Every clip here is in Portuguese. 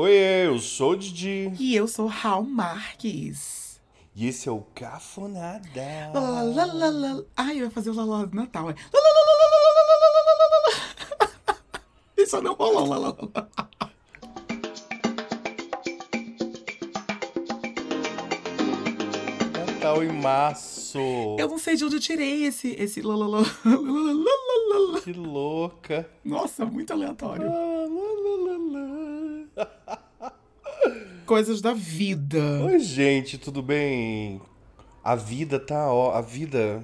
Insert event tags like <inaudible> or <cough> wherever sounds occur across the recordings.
Oi, eu sou o Didi. E eu sou Raul Marques. E esse é o Cafonada. Lá, lá, lá, lá. Ai, vai fazer o lalá do Natal. É. Isso não rolou. Lá, lá, lá. Natal em março. Eu não sei de onde eu tirei esse, esse Que louca. Nossa, muito aleatório. Lá, lá, lá, lá. Coisas da vida. Oi, gente, tudo bem? A vida tá, ó, a vida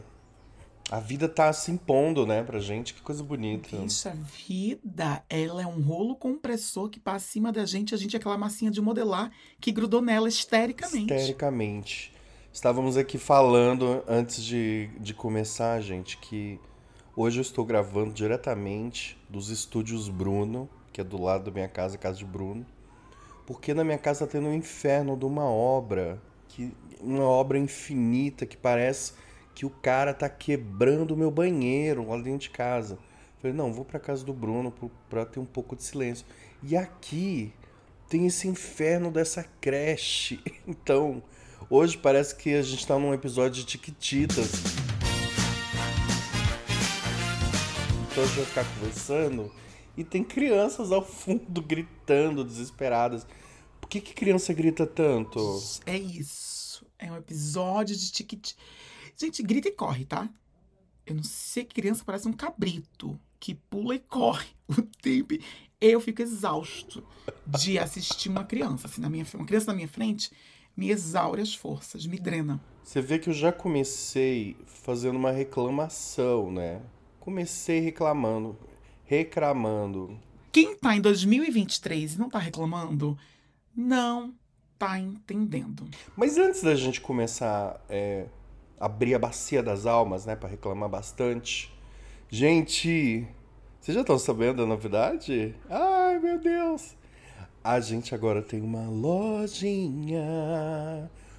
a vida tá se impondo, né, pra gente. Que coisa bonita. Bicha, a vida, ela é um rolo compressor que passa acima da gente, a gente é aquela massinha de modelar que grudou nela histericamente. Histericamente. Estávamos aqui falando antes de, de começar, gente, que hoje eu estou gravando diretamente dos estúdios Bruno, que é do lado da minha casa, casa de Bruno, porque na minha casa tá tendo um inferno de uma obra, que uma obra infinita que parece que o cara tá quebrando o meu banheiro lá dentro de casa. Falei, não, vou para casa do Bruno para ter um pouco de silêncio. E aqui tem esse inferno dessa creche. <laughs> Então, Hoje parece que a gente tá num episódio de Tiquititas. Então a gente vai ficar conversando e tem crianças ao fundo <laughs> gritando, desesperadas. Por que, que criança grita tanto? É isso. É um episódio de Tiquititas. Gente, grita e corre, tá? Eu não sei que criança parece um cabrito que pula e corre <laughs> o tempo. Eu fico exausto de assistir uma criança. Assim, na minha, uma criança na minha frente, me exaure as forças, me drena. Você vê que eu já comecei fazendo uma reclamação, né? Comecei reclamando, reclamando. Quem tá em 2023 e não tá reclamando, não tá entendendo. Mas antes da gente começar é, abrir a bacia das almas, né, para reclamar bastante, gente, vocês já estão sabendo da novidade? Ai, meu Deus! A gente agora tem uma lojinha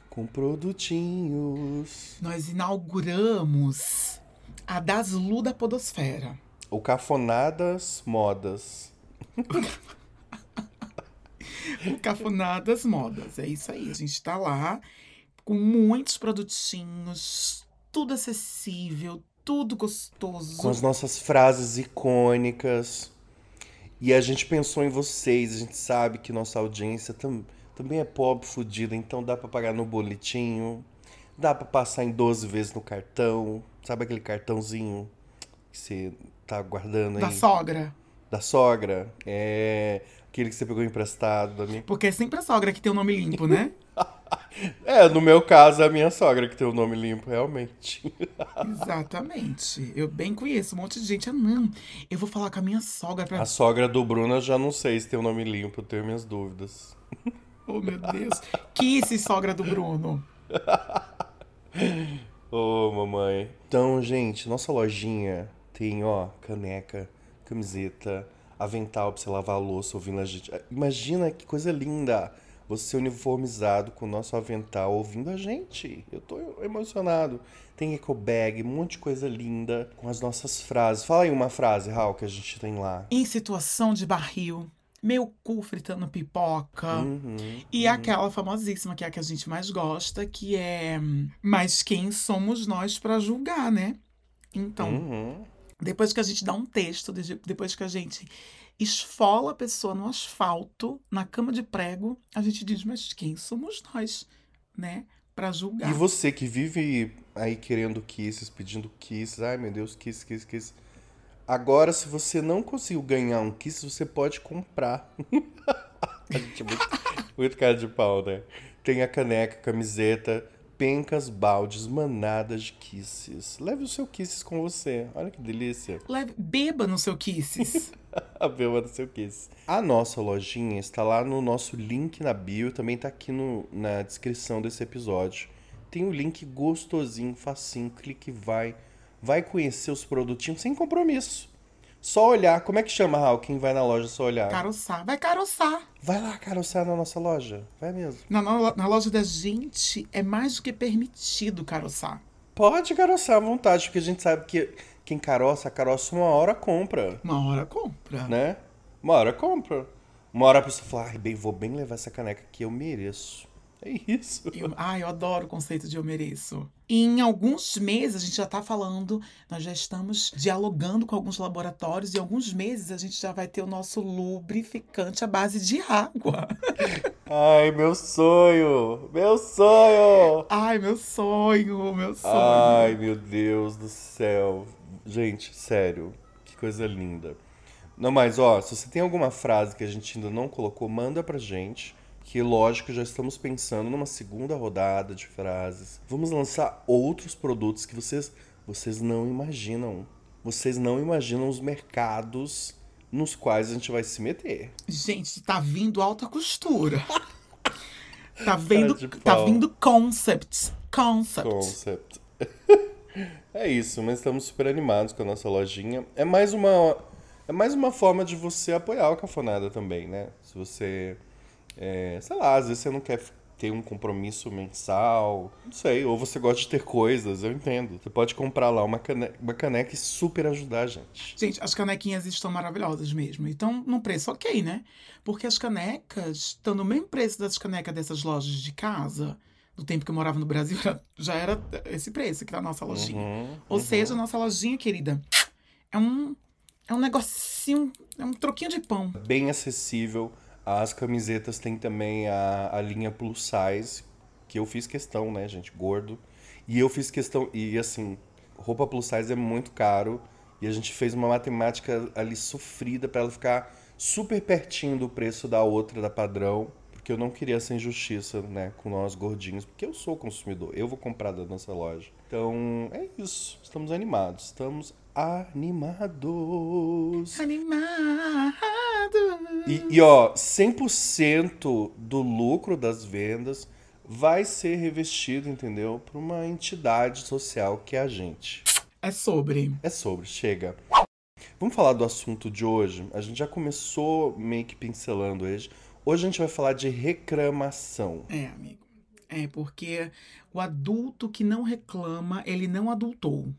com produtinhos. Nós inauguramos a Daslu da Podosfera. O Cafonadas Modas. <laughs> <laughs> o Cafonadas Modas. É isso aí. A gente tá lá com muitos produtinhos, tudo acessível, tudo gostoso. Com as nossas frases icônicas. E a gente pensou em vocês, a gente sabe que nossa audiência tam, também é pobre, fodida, então dá para pagar no boletinho, dá para passar em 12 vezes no cartão, sabe aquele cartãozinho que você tá guardando aí? Da sogra. Da sogra, é aquele que você pegou emprestado da minha. Porque é sempre a sogra que tem o nome limpo, né? <laughs> é, no meu caso, é a minha sogra que tem o nome limpo, realmente. <laughs> Exatamente. Eu bem conheço um monte de gente. Ah, não. Eu vou falar com a minha sogra pra. A sogra do Bruno, eu já não sei se tem o nome limpo, eu tenho minhas dúvidas. <laughs> Oh, meu Deus. Que esse sogra do Bruno? Ô, oh, mamãe. Então, gente, nossa lojinha tem, ó, caneca, camiseta, avental pra você lavar a louça ouvindo a gente. Imagina que coisa linda você uniformizado com o nosso avental ouvindo a gente. Eu tô emocionado. Tem eco bag, um monte de coisa linda com as nossas frases. Fala aí uma frase, Raul, que a gente tem lá. Em situação de barril, meu cu fritando pipoca. Uhum, e uhum. aquela famosíssima, que é a que a gente mais gosta, que é Mas quem somos nós para julgar, né? Então, uhum. Depois que a gente dá um texto, depois que a gente esfola a pessoa no asfalto, na cama de prego, a gente diz, mas quem somos nós, né? Pra julgar. E você que vive aí querendo kisses, pedindo kisses, ai meu Deus, kiss, kiss, kiss. Agora, se você não conseguiu ganhar um kiss, você pode comprar. <laughs> a gente é muito, muito cara de pau, né? Tem a caneca, camiseta, pencas, baldes, manadas de kisses. Leve o seu kisses com você. Olha que delícia. Leve, beba no seu kisses. <laughs> beba no seu kisses. A nossa lojinha está lá no nosso link na bio, também está aqui no, na descrição desse episódio. Tem o um link gostosinho, facinho, clique e vai. Vai conhecer os produtinhos sem compromisso. Só olhar. Como é que chama, Raul? Quem vai na loja só olhar? Caroçar. Vai caroçar. Vai lá caroçar na nossa loja. Vai mesmo. Na, na, na, loja da gente é mais do que permitido caroçar. Pode caroçar à vontade, porque a gente sabe que quem caroça, caroça uma hora compra. Uma hora compra. Né? Uma hora compra. Uma hora a pessoa fala, ai, bem, vou bem levar essa caneca que eu mereço. É isso. Eu, ai, eu adoro o conceito de eu mereço. Em alguns meses a gente já tá falando, nós já estamos dialogando com alguns laboratórios e em alguns meses a gente já vai ter o nosso lubrificante à base de água. <laughs> Ai, meu sonho! Meu sonho! Ai, meu sonho, meu sonho. Ai, meu Deus do céu. Gente, sério, que coisa linda. Não, mas ó, se você tem alguma frase que a gente ainda não colocou, manda pra gente que lógico já estamos pensando numa segunda rodada de frases. Vamos lançar outros produtos que vocês vocês não imaginam. Vocês não imaginam os mercados nos quais a gente vai se meter. Gente, tá vindo alta costura. <laughs> tá vendo, tá vindo concepts, concept. Concept. <laughs> é isso, mas estamos super animados com a nossa lojinha. É mais uma é mais uma forma de você apoiar o Cafonada também, né? Se você é, sei lá, às vezes você não quer ter um compromisso mensal, não sei, ou você gosta de ter coisas, eu entendo. Você pode comprar lá uma caneca, uma caneca e super ajudar a gente. Gente, as canequinhas estão maravilhosas mesmo. Então, num preço ok, né? Porque as canecas estão no mesmo preço das canecas dessas lojas de casa. Do tempo que eu morava no Brasil, <laughs> já era esse preço aqui da nossa lojinha. Uhum, ou uhum. seja, a nossa lojinha, querida, é um, é um negocinho, é um troquinho de pão. Bem acessível as camisetas têm também a, a linha plus size, que eu fiz questão, né, gente? Gordo. E eu fiz questão. E assim, roupa plus size é muito caro. E a gente fez uma matemática ali sofrida para ela ficar super pertinho do preço da outra, da padrão. Porque eu não queria essa injustiça, né, com nós gordinhos. Porque eu sou consumidor, eu vou comprar da nossa loja. Então, é isso. Estamos animados. Estamos animados. Animados. E, e ó, 100% do lucro das vendas vai ser revestido, entendeu? Por uma entidade social que é a gente. É sobre. É sobre, chega. Vamos falar do assunto de hoje? A gente já começou meio que pincelando hoje. Hoje a gente vai falar de reclamação. É, amigo. É, porque o adulto que não reclama, ele não adultou.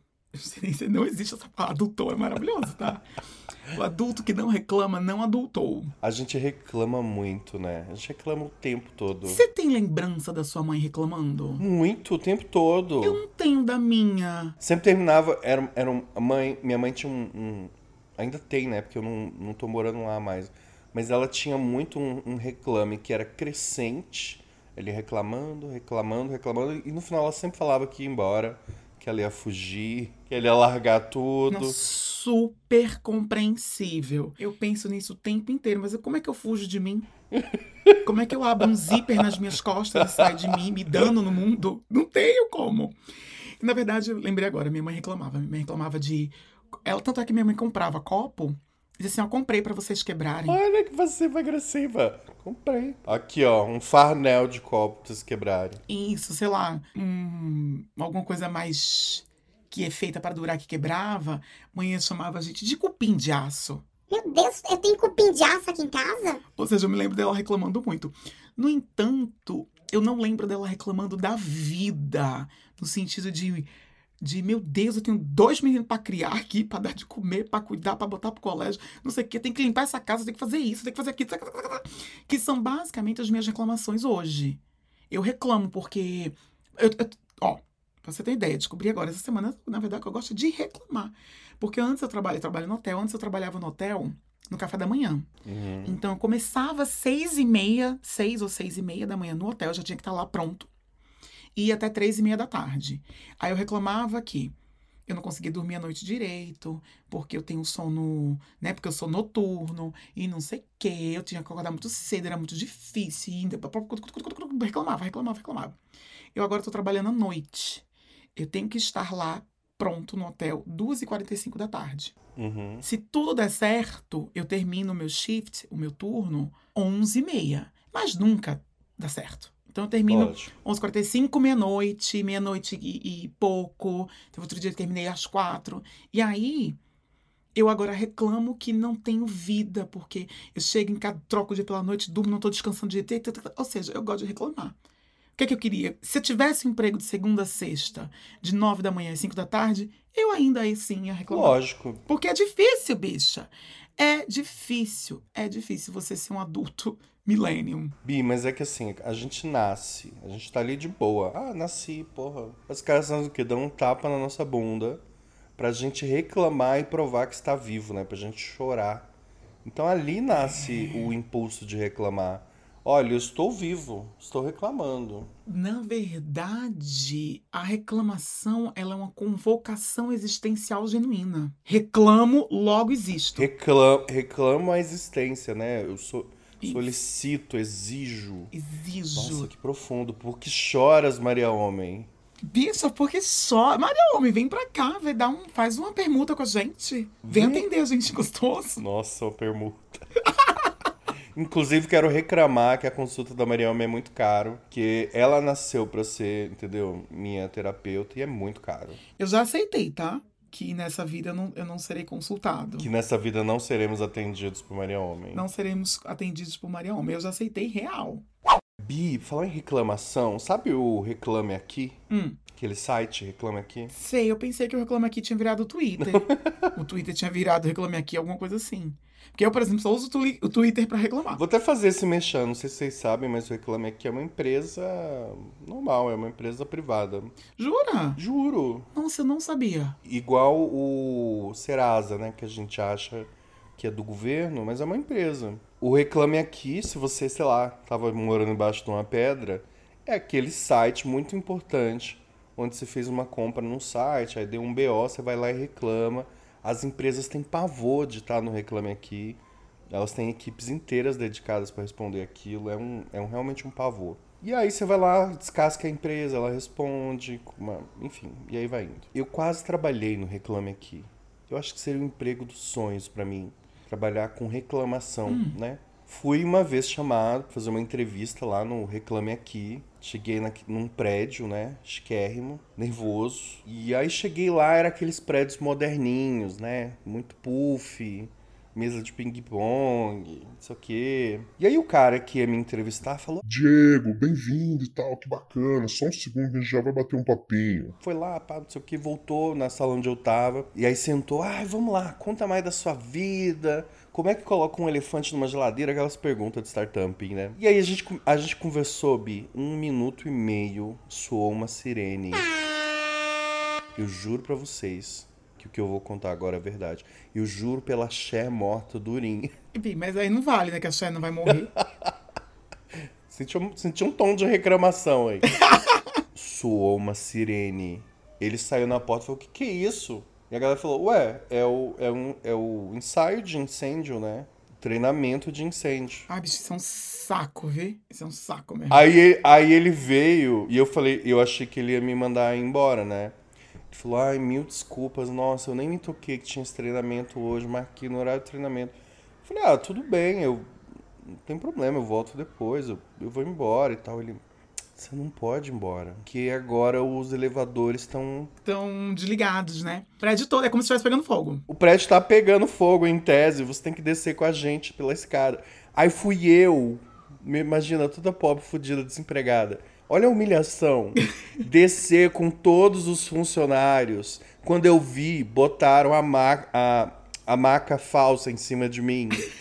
Não existe essa palavra. Adultou é maravilhoso, tá? O adulto que não reclama não adultou. A gente reclama muito, né? A gente reclama o tempo todo. Você tem lembrança da sua mãe reclamando? Muito, o tempo todo. Eu não tenho da minha. Sempre terminava. Era, era um, a mãe. Minha mãe tinha um, um. ainda tem, né? Porque eu não, não tô morando lá mais. Mas ela tinha muito um, um reclame que era crescente. Ele reclamando, reclamando, reclamando. E no final ela sempre falava que ia embora que ela ia fugir, que ele ia largar tudo. Não, super compreensível. Eu penso nisso o tempo inteiro, mas como é que eu fujo de mim? Como é que eu abro um zíper nas minhas costas e sai de mim, me dando no mundo? Não tenho como. na verdade, eu lembrei agora, minha mãe reclamava. Minha mãe reclamava de. Ela, tanto é que minha mãe comprava copo Diz assim, ó, comprei para vocês quebrarem. Olha que você vai agressiva. Comprei. Aqui, ó, um farnel de copo pra vocês quebrarem. Isso, sei lá, um, alguma coisa mais que é feita para durar que quebrava. Mãe chamava a gente de cupim de aço. Meu Deus, eu tenho cupim de aço aqui em casa? Ou seja, eu me lembro dela reclamando muito. No entanto, eu não lembro dela reclamando da vida, no sentido de de meu Deus, eu tenho dois meninos para criar aqui, para dar de comer, para cuidar, para botar pro colégio, não sei o que, tem que limpar essa casa, tem que fazer isso, tem que fazer aquilo, que são basicamente as minhas reclamações hoje. Eu reclamo porque eu, eu, ó, pra você ter ideia, descobri agora essa semana, na verdade, que eu gosto de reclamar. Porque antes eu trabalho, eu trabalho no hotel, antes eu trabalhava no hotel no café da manhã. Uhum. Então eu começava seis e meia, seis ou seis e meia da manhã no hotel, já tinha que estar lá pronto e até três e meia da tarde. Aí eu reclamava que eu não conseguia dormir a noite direito, porque eu tenho sono, né? Porque eu sou noturno e não sei o quê. Eu tinha que acordar muito cedo, era muito difícil. E reclamava, reclamava, reclamava. Eu agora estou trabalhando à noite. Eu tenho que estar lá pronto no hotel 2h45 da tarde. Uhum. Se tudo der certo, eu termino o meu shift, o meu turno, 11h30. Mas nunca dá certo. Então eu termino 11h45, meia-noite, meia-noite e, e, pouco. Então outro dia eu terminei às quatro. E aí eu agora reclamo que não tenho vida, porque eu chego em casa, troco o dia pela noite, durmo, não estou descansando de jeito. Ou seja, eu gosto de reclamar. O que é que eu queria? Se eu tivesse um emprego de segunda a sexta, de nove da manhã às cinco da tarde, eu ainda assim ia reclamar. Lógico. Porque é difícil, bicha. É difícil, é difícil você ser um adulto millennium. Bi, mas é que assim, a gente nasce, a gente tá ali de boa. Ah, nasci, porra. Os caras são o quê? Dão um tapa na nossa bunda pra gente reclamar e provar que está vivo, né? Pra gente chorar. Então ali nasce o impulso de reclamar. Olha, eu estou vivo, estou reclamando. Na verdade, a reclamação ela é uma convocação existencial genuína. Reclamo, logo existo. Reclamo, reclamo a existência, né? Eu sou. Solicito, exijo. Exijo. Nossa, que profundo. Por que choras, Maria Homem? Bicha, porque só. Maria Homem, vem pra cá, vem dar um, faz uma permuta com a gente. Vem Vem. atender a gente gostoso. Nossa, uma permuta. <laughs> Inclusive, quero reclamar que a consulta da Maria Homem é muito caro. Que ela nasceu pra ser, entendeu? Minha terapeuta e é muito caro. Eu já aceitei, tá? Que nessa vida eu não, eu não serei consultado. Que nessa vida não seremos atendidos por Maria Homem. Não seremos atendidos por Maria Homem. Eu já aceitei real. Bi, falar em reclamação, sabe o Reclame Aqui? Hum. Aquele site Reclame Aqui? Sei, eu pensei que o Reclame Aqui tinha virado o Twitter. <laughs> o Twitter tinha virado Reclame Aqui, alguma coisa assim. Porque eu, por exemplo, só uso o Twitter pra reclamar. Vou até fazer esse mexão, não sei se vocês sabem, mas o Reclame Aqui é uma empresa normal, é uma empresa privada. Jura? Juro. Nossa, eu não sabia. Igual o Serasa, né? Que a gente acha que é do governo, mas é uma empresa. O Reclame Aqui, se você, sei lá, tava morando embaixo de uma pedra, é aquele site muito importante, onde você fez uma compra num site, aí deu um BO, você vai lá e reclama. As empresas têm pavor de estar no Reclame Aqui. Elas têm equipes inteiras dedicadas para responder aquilo. É, um, é um, realmente um pavor. E aí você vai lá, descasca a empresa, ela responde, uma- enfim, e aí vai indo. Eu quase trabalhei no Reclame Aqui. Eu acho que seria o emprego dos sonhos pra mim, trabalhar com reclamação, né? Fui uma vez chamado pra fazer uma entrevista lá no Reclame Aqui. Cheguei na, num prédio, né? Chiquérrimo, nervoso. E aí cheguei lá, era aqueles prédios moderninhos, né? Muito puff, mesa de ping-pong, não sei o quê. E aí o cara que ia me entrevistar falou: Diego, bem-vindo e tal, que bacana. Só um segundo que a gente já vai bater um papinho. foi lá, pá, não sei o que, voltou na sala onde eu tava. E aí sentou, ai, vamos lá, conta mais da sua vida. Como é que coloca um elefante numa geladeira? Aquelas perguntas de startup, né? E aí a gente, a gente conversou, Bi, um minuto e meio, soou uma sirene. Eu juro pra vocês que o que eu vou contar agora é verdade. Eu juro pela Cher morta do Urim. <laughs> Enfim, mas aí não vale, né? Que a Cher não vai morrer. <laughs> Senti um, senti um tom de reclamação aí. <laughs> Soou uma sirene. Ele saiu na porta e falou: O que, que é isso? E a galera falou: Ué, é o, é, um, é o ensaio de incêndio, né? Treinamento de incêndio. Ai, bicho, isso é um saco, vê? Isso é um saco mesmo. Aí, aí ele veio e eu falei: Eu achei que ele ia me mandar embora, né? Ele falou: Ai, mil desculpas, nossa, eu nem me toquei que tinha esse treinamento hoje, marquei no horário de treinamento. Eu falei: Ah, tudo bem, eu. Não tem problema, eu volto depois, eu, eu vou embora e tal. Ele. Você não pode ir embora. Porque agora os elevadores estão. Estão desligados, né? Prédio todo, é como se estivesse pegando fogo. O prédio tá pegando fogo em tese, você tem que descer com a gente pela escada. Aí fui eu, me imagina, toda pobre, fodida, desempregada. Olha a humilhação. <laughs> Descer com todos os funcionários. Quando eu vi, botaram a, ma a, a maca falsa em cima de mim. <laughs>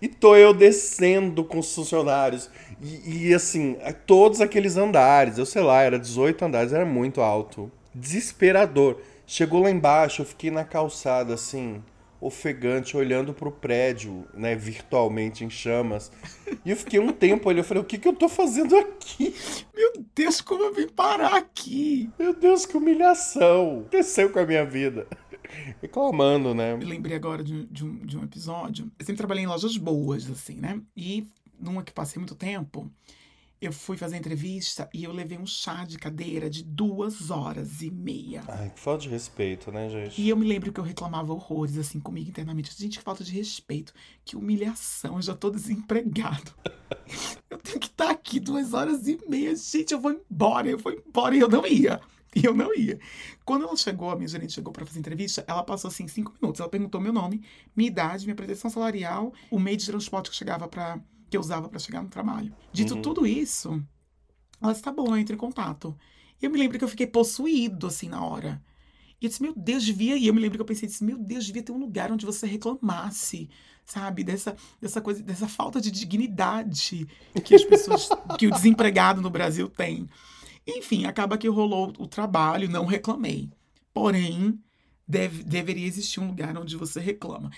E tô eu descendo com os funcionários. E, e, assim, todos aqueles andares, eu sei lá, era 18 andares, era muito alto. Desesperador. Chegou lá embaixo, eu fiquei na calçada, assim, ofegante, olhando pro prédio, né, virtualmente em chamas. E eu fiquei um tempo ali, eu falei, o que que eu tô fazendo aqui? Meu Deus, como eu vim parar aqui? Meu Deus, que humilhação. Desceu com a minha vida. Reclamando, né? Eu lembrei agora de, de um, de um episódio. Eu sempre trabalhei em lojas boas, assim, né? E numa que passei muito tempo, eu fui fazer entrevista e eu levei um chá de cadeira de duas horas e meia. Ai, que falta de respeito, né, gente? E eu me lembro que eu reclamava horrores, assim, comigo internamente. Gente, que falta de respeito. Que humilhação. Eu já tô desempregado. <laughs> eu tenho que estar aqui duas horas e meia. Gente, eu vou embora. Eu vou embora. E eu não ia. E eu não ia. Quando ela chegou, a minha gerente chegou pra fazer entrevista, ela passou, assim, cinco minutos. Ela perguntou meu nome, minha idade, minha pretensão salarial, o meio de transporte que chegava para que eu usava pra chegar no trabalho. Dito Uhum. tudo isso, ela disse, tá bom, eu entro em contato. E eu me lembro que eu fiquei possuído, assim, na hora. E eu disse, meu Deus, devia. E eu me lembro que eu pensei, disse, meu Deus, devia ter um lugar onde você reclamasse, sabe? Dessa, dessa coisa, dessa falta de dignidade que as pessoas, <laughs> que o desempregado no Brasil tem. Enfim, acaba que rolou o trabalho, não reclamei. Porém, deve, deveria existir um lugar onde você reclama.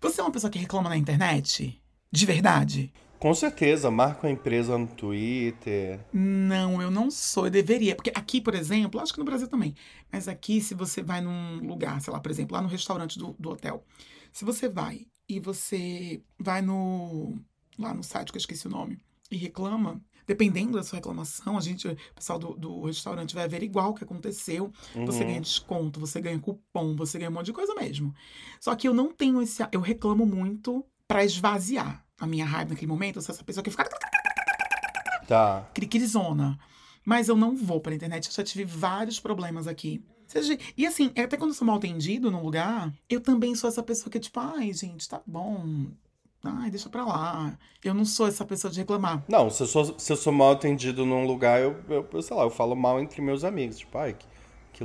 Você é uma pessoa que reclama na internet? De verdade? Com certeza, marca a empresa no Twitter. Não, eu não sou, eu deveria. Porque aqui, por exemplo, acho que no Brasil também, mas aqui, se você vai num lugar, sei lá, por exemplo, lá no restaurante do, do hotel, se você vai e você vai no. lá no site que eu esqueci o nome, e reclama, dependendo da sua reclamação, a gente, o pessoal do, do restaurante vai averiguar o que aconteceu. Você Uhum. ganha desconto, você ganha cupom, você ganha um monte de coisa mesmo. Só que eu não tenho esse. Eu reclamo muito pra esvaziar a minha raiva naquele momento. Eu sou essa pessoa que fica Tá. criquizona. Mas eu não vou pra internet. Eu já tive vários problemas aqui. E assim, até quando eu sou mal atendido num lugar, eu também sou essa pessoa que é tipo, ai, gente, tá bom. Ai, deixa pra lá. Eu não sou essa pessoa de reclamar. Não, se eu sou, se eu sou mal atendido num lugar, eu, eu, eu, sei lá, eu falo mal entre meus amigos. Tipo, ai, que,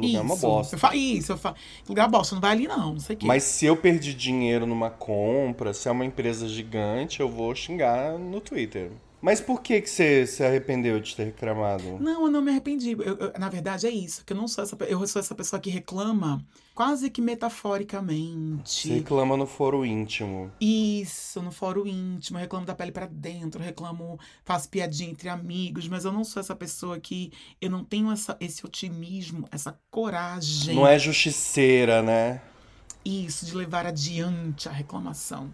que lugar é uma Isso. bosta. Eu falo, isso, eu falo. Lugar bosta, não vai ali não, não sei o quê. Mas se eu perdi dinheiro numa compra, se é uma empresa gigante, eu vou xingar no Twitter. Mas por que que você se arrependeu de ter reclamado? Não, eu não me arrependi. Eu- eu- na verdade, é isso. Que eu não sou essa Eu sou essa pessoa que reclama quase que metaforicamente. Você reclama no foro íntimo. Isso, no fórum íntimo, eu reclamo da pele pra dentro, eu reclamo, faço piadinha entre amigos, mas eu não sou essa pessoa que eu não tenho essa, esse otimismo, essa coragem. Não é justiceira, né? Isso, de levar adiante a reclamação.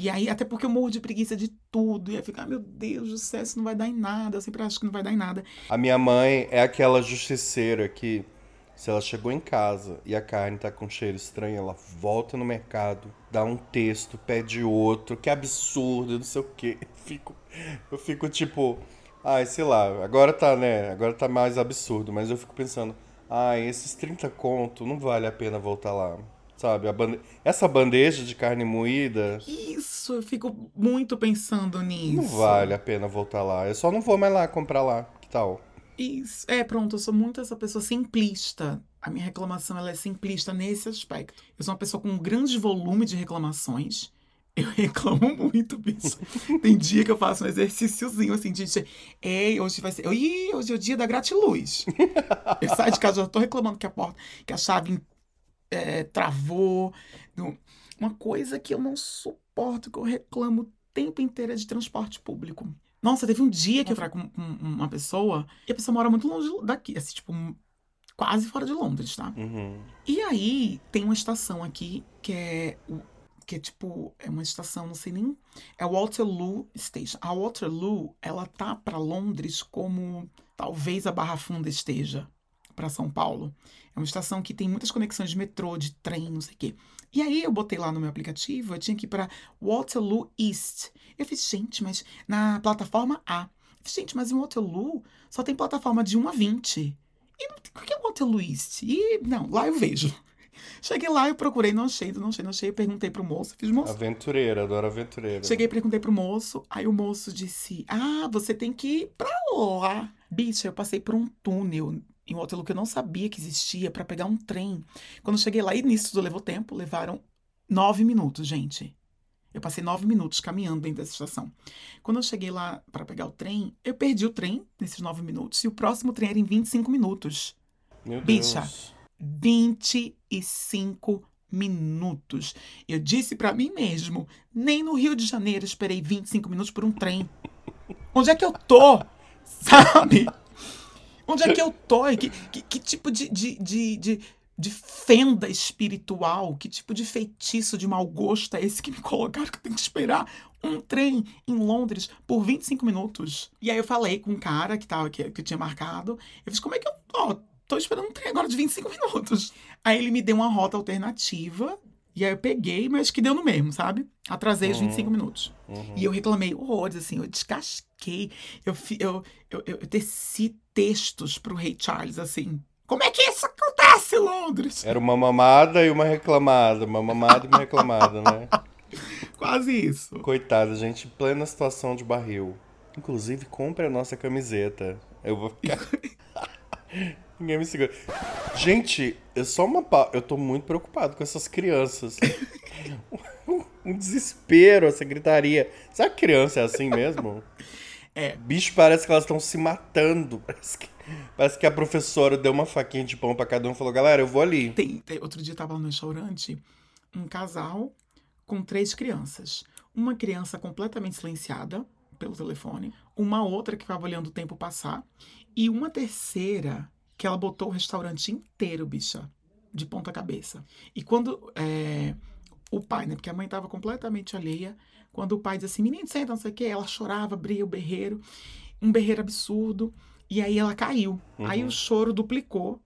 E aí, até porque eu morro de preguiça de tudo. E aí fica, ah, meu Deus do céu, isso não vai dar em nada. Eu sempre acho que não vai dar em nada. A minha mãe é aquela justiceira que, se ela chegou em casa e a carne tá com cheiro estranho, ela volta no mercado, dá um texto, pede outro, que absurdo, não sei o quê. Eu fico, eu fico tipo, ai, sei lá, agora tá, né? Agora tá mais absurdo, mas eu fico pensando, ai, esses 30 conto não vale a pena voltar lá. Sabe, a bande... essa bandeja de carne moída Isso, eu fico muito pensando nisso. não vale a pena voltar lá. Eu só não vou mais lá comprar lá. Que tal? Isso. É, pronto, eu sou muito essa pessoa simplista. A minha reclamação ela é simplista nesse aspecto. Eu sou uma pessoa com um grande volume de reclamações. Eu <laughs> reclamo muito, bicho. Tem dia que eu faço um exercíciozinho assim, de ei, hoje vai ser. Ih, hoje é o dia da gratiluz. eu saio de casa, já tô reclamando que a porta, que a chave é, travou. Uma coisa que eu não suporto, que eu reclamo o tempo inteiro é de transporte público. Nossa, teve um dia que eu fui com, com uma pessoa e a pessoa mora muito longe daqui, assim, tipo, quase fora de Londres, tá? Uhum. E aí tem uma estação aqui que é que é tipo, é uma estação, não sei nem, é Waterloo Station. A Waterloo, ela tá pra Londres como talvez a Barra Funda esteja pra São Paulo. É uma estação que tem muitas conexões de metrô, de trem, não sei o quê. E aí eu botei lá no meu aplicativo, eu tinha que ir pra Waterloo East. Eu fiz, gente, mas na plataforma A. Eu fiz, gente, mas em Waterloo só tem plataforma de 1 a 20. E não o que é Waterloo East? E não, lá eu vejo. <laughs> Cheguei lá, eu procurei, não achei, não achei, não achei. Eu perguntei pro moço, fiz, moço, Aventureira, adoro aventureira. Cheguei e perguntei pro moço, aí o moço disse: Ah, você tem que ir pra lá. Bicha, eu passei por um túnel em Waterloo que eu não sabia que existia pra pegar um trem. Quando eu cheguei lá, e nisso tudo levou tempo, levaram nove minutos, gente. Eu passei nove minutos caminhando dentro dessa estação. Quando eu cheguei lá pra pegar o trem, eu perdi o trem nesses nove minutos e o próximo trem era em 25 minutos. Meu Bicha. Deus. 25 minutos. Eu disse pra mim mesmo, nem no Rio de Janeiro esperei 25 minutos por um trem. Onde é que eu tô? <laughs> Sabe? Onde é que eu tô? Que, que, que tipo de, de, de, de, de fenda espiritual, que tipo de feitiço de mau gosto é esse que me colocaram que eu tenho que esperar um trem em Londres por 25 minutos? E aí eu falei com um cara que, tava, que, que tinha marcado. Eu fiz, como é que eu. Ó, tô esperando um trem agora de 25 minutos. Aí ele me deu uma rota alternativa. E aí eu peguei, mas que deu no mesmo, sabe? Atrasei os Uhum. 25 minutos. Uhum. E eu reclamei horrores, assim, eu descasquei. Eu, fi- eu, eu, eu teci textos pro Rei Charles, assim. Como é que isso acontece, Londres? Era uma mamada e uma reclamada. Uma mamada e uma reclamada, né? <laughs> Quase isso. Coitada, gente, em plena situação de barril. Inclusive, compre a nossa camiseta. Eu vou ficar. <laughs> Ninguém me segura. Gente, eu só uma pa... Eu tô muito preocupado com essas crianças. <laughs> um desespero, essa gritaria. Será que criança é assim mesmo? É. Bicho, parece que elas estão se matando. Parece que, parece que a professora deu uma faquinha de pão pra cada um e falou: galera, eu vou ali. Tem, tem- outro dia tava no restaurante um casal com três crianças. Uma criança completamente silenciada pelo telefone, uma outra que ficava olhando o tempo passar, e uma terceira que ela botou o restaurante inteiro, bicha, de ponta cabeça. E quando é, o pai, né, porque a mãe tava completamente alheia, quando o pai dizia assim, menino, senta, não sei o quê, ela chorava, abria o berreiro, um berreiro absurdo, e aí ela caiu. Aí Uhum. o choro duplicou,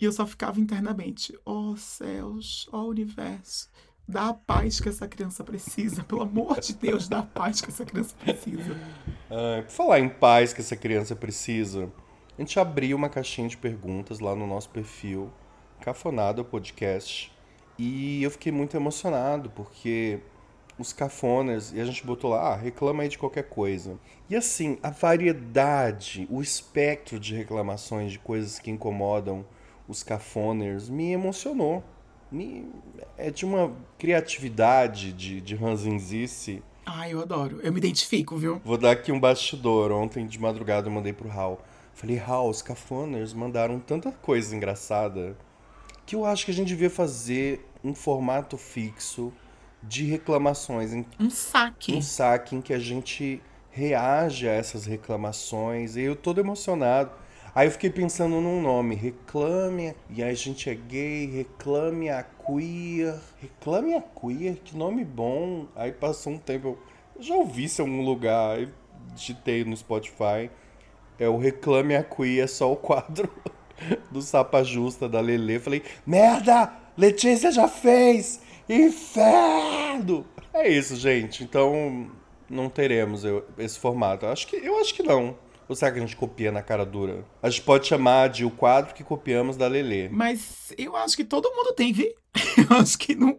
e eu só ficava internamente, ó céus, ó universo, dá a paz que essa criança precisa, pelo amor de Deus, dá a paz que essa criança precisa. <laughs> Ah, por falar em paz que essa criança precisa, a gente abriu uma caixinha de perguntas lá no nosso perfil, Cafonada Podcast, e eu fiquei muito emocionado porque os cafonas, e a gente botou lá, ah, reclama aí de qualquer coisa. E assim, a variedade, o espectro de reclamações de coisas que incomodam os cafoners me emocionou. Me, é de uma criatividade de, de ranzinzice. Ai, eu adoro, eu me identifico, viu? Vou dar aqui um bastidor. Ontem de madrugada eu mandei pro Hal. Falei, Hal, os cafoners mandaram tanta coisa engraçada que eu acho que a gente devia fazer um formato fixo de reclamações, em Um saque. um saque em que a gente reage a essas reclamações. E eu todo emocionado. Aí eu fiquei pensando num nome, reclame, e aí a gente é gay, reclame a queer, reclame a queer, que nome bom. Aí passou um tempo, eu, já ouvi isso em algum lugar, digitei no Spotify, é o Reclame a Queer, é só o quadro <laughs> do Sapa Justa da Lele. Falei, merda, Letícia já fez, inferno. É isso, gente, então não teremos esse formato. Acho que, eu acho que não. Ou será que a gente copia na cara dura? A gente pode chamar de o quadro que copiamos da Lelê. Mas eu acho que todo mundo tem, vi? <laughs> Eu acho que não.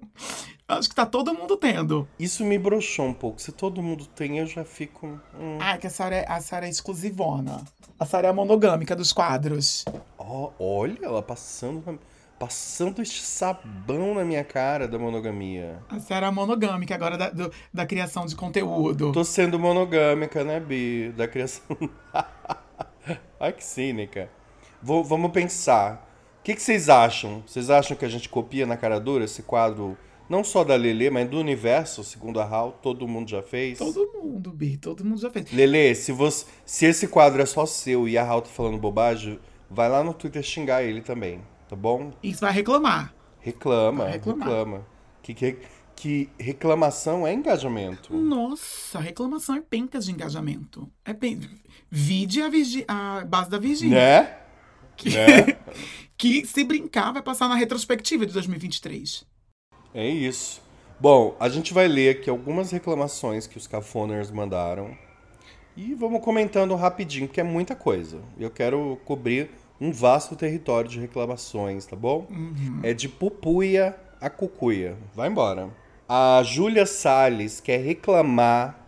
Acho que tá todo mundo tendo. Isso me broxou um pouco. Se todo mundo tem, eu já fico. hum. Ah, que a Sarah, é, a Sarah é exclusivona. A Sarah é a monogâmica dos quadros. Ó, olha ela passando, na- passando este sabão na minha cara da monogamia. A Sarah é a monogâmica agora da, do- da criação de conteúdo. Tô sendo monogâmica, né, Bi? Da criação. <laughs> Ai, que cínica. Vou- vamos pensar. O que, que vocês acham? Vocês acham que a gente copia na cara dura esse quadro, não só da Lelê, mas do universo, segundo a Hal? Todo mundo já fez? Todo mundo, Bi, todo mundo já fez. Lelê, se, você, se esse quadro é só seu e a Hal tá falando bobagem, vai lá no Twitter xingar ele também, tá bom? E você vai reclamar. Reclama, Vai reclamar. reclama. Que, que, que reclamação é engajamento. Nossa, reclamação é pencas de engajamento. É pen... Vide a, Virgi... a base da Virgínia. Né? Que... Né? <laughs> que se brincar vai passar na retrospectiva de 2023. É isso. Bom, a gente vai ler aqui algumas reclamações que os cafoners mandaram. E vamos comentando rapidinho, porque é muita coisa. Eu quero cobrir um vasto território de reclamações, tá bom? É de Pupuia a Cucuia. Vai embora. A Júlia Salles quer reclamar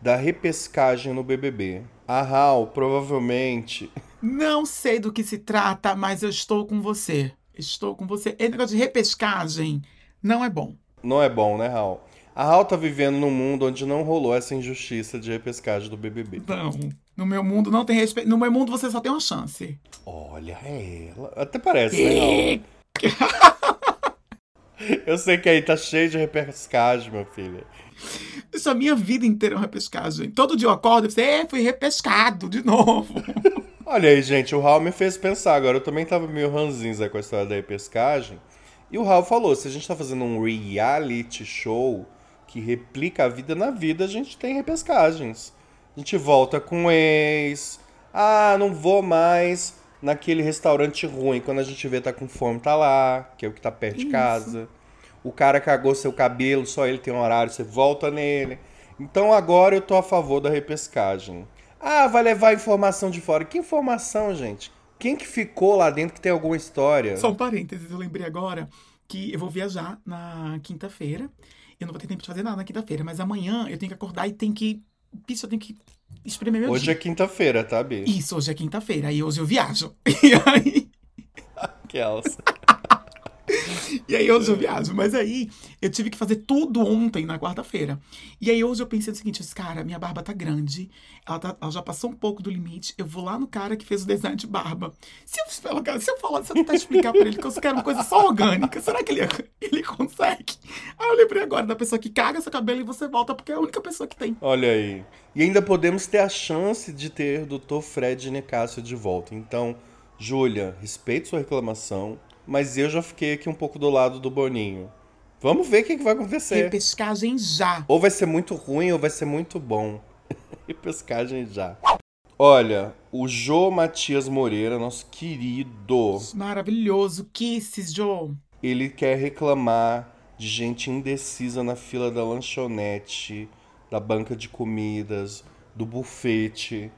da repescagem no BBB. A Hal, provavelmente. Não sei do que se trata, mas eu estou com você. Estou com você. Esse negócio de repescagem não é bom. Não é bom, né, Hal? A Hal tá vivendo num mundo onde não rolou essa injustiça de repescagem do BBB. Não. No meu mundo não tem respeito. No meu mundo você só tem uma chance. Olha ela. Até parece, né? <laughs> Eu sei que aí tá cheio de repescagem, meu filho. Isso a minha vida inteira é uma repescagem. Todo dia eu acordo e é, fui repescado de novo. <laughs> Olha aí, gente, o Raul me fez pensar agora. Eu também tava meio ranzinza com a história da repescagem. E o Raul falou: se a gente tá fazendo um reality show que replica a vida na vida, a gente tem repescagens. A gente volta com o ex. Ah, não vou mais naquele restaurante ruim. Quando a gente vê tá com fome, tá lá, que é o que tá perto de casa. O cara cagou seu cabelo, só ele tem um horário, você volta nele. Então agora eu tô a favor da repescagem. Ah, vai levar informação de fora. Que informação, gente? Quem que ficou lá dentro que tem alguma história? Só um parênteses, eu lembrei agora que eu vou viajar na quinta-feira. Eu não vou ter tempo de fazer nada na quinta-feira, mas amanhã eu tenho que acordar e tem que bicho, eu tenho que espremer meu Hoje dia. é quinta-feira, tá, Bi? Isso, hoje é quinta-feira, aí hoje eu viajo. <laughs> E aí, <laughs> Aquelas. <laughs> e aí hoje eu viajo. Mas aí eu tive que fazer tudo ontem, na quarta-feira. E aí hoje eu pensei o seguinte, eu disse, cara, minha barba tá grande, ela, tá- ela já passou um pouco do limite, eu vou lá no cara que fez o design de barba. Se eu, se eu falar, se eu tentar explicar pra ele que eu quero uma coisa só orgânica, será que ele, <laughs> ele consegue? Aí eu lembrei agora da pessoa que caga seu cabelo e você volta, porque é a única pessoa que tem. Olha aí. E ainda podemos ter a chance de ter Dr. Fred Nicásio de volta. Então, Júlia, respeito sua reclamação, mas eu já fiquei aqui um pouco do lado do Boninho. Vamos ver o que, que vai acontecer. Repescagem já. Ou vai ser muito ruim ou vai ser muito bom. <laughs> Repescagem já. Olha, o Jô Matias Moreira, nosso querido, Maravilhoso. Kisses, Joe. ele quer reclamar de gente indecisa na fila da lanchonete, da banca de comidas, do bufete.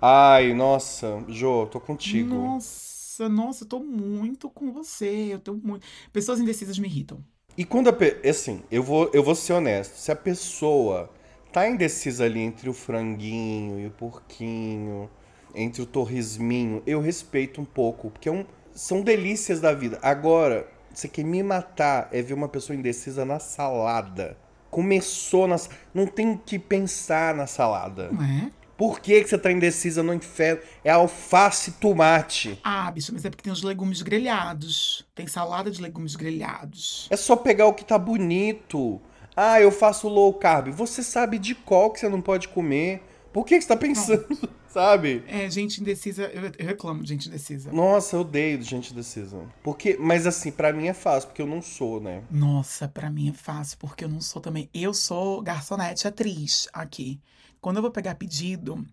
Ai, nossa, Jô, tô contigo. Nossa, nossa, eu tô muito com você. Eu tô muito. Pessoas indecisas me irritam. E quando a pe... assim, eu vou, eu vou ser honesto, se a pessoa tá indecisa ali entre o franguinho e o porquinho, entre o torresminho, eu respeito um pouco, porque é um... são delícias da vida. Agora, você quer me matar é ver uma pessoa indecisa na salada. Começou na não tem que pensar na salada. Não é? Por que, que você tá indecisa no inferno? É alface e tomate. Ah, bicho, mas é porque tem os legumes grelhados. Tem salada de legumes grelhados. É só pegar o que tá bonito. Ah, eu faço low carb. Você sabe de qual que você não pode comer. Por que, que você tá pensando, <laughs> sabe? É, gente indecisa, eu, eu reclamo de gente indecisa. Nossa, eu odeio gente indecisa. Porque, mas assim, pra mim é fácil, porque eu não sou, né? Nossa, pra mim é fácil, porque eu não sou também. Eu sou garçonete atriz aqui. Quando eu vou pegar pedido,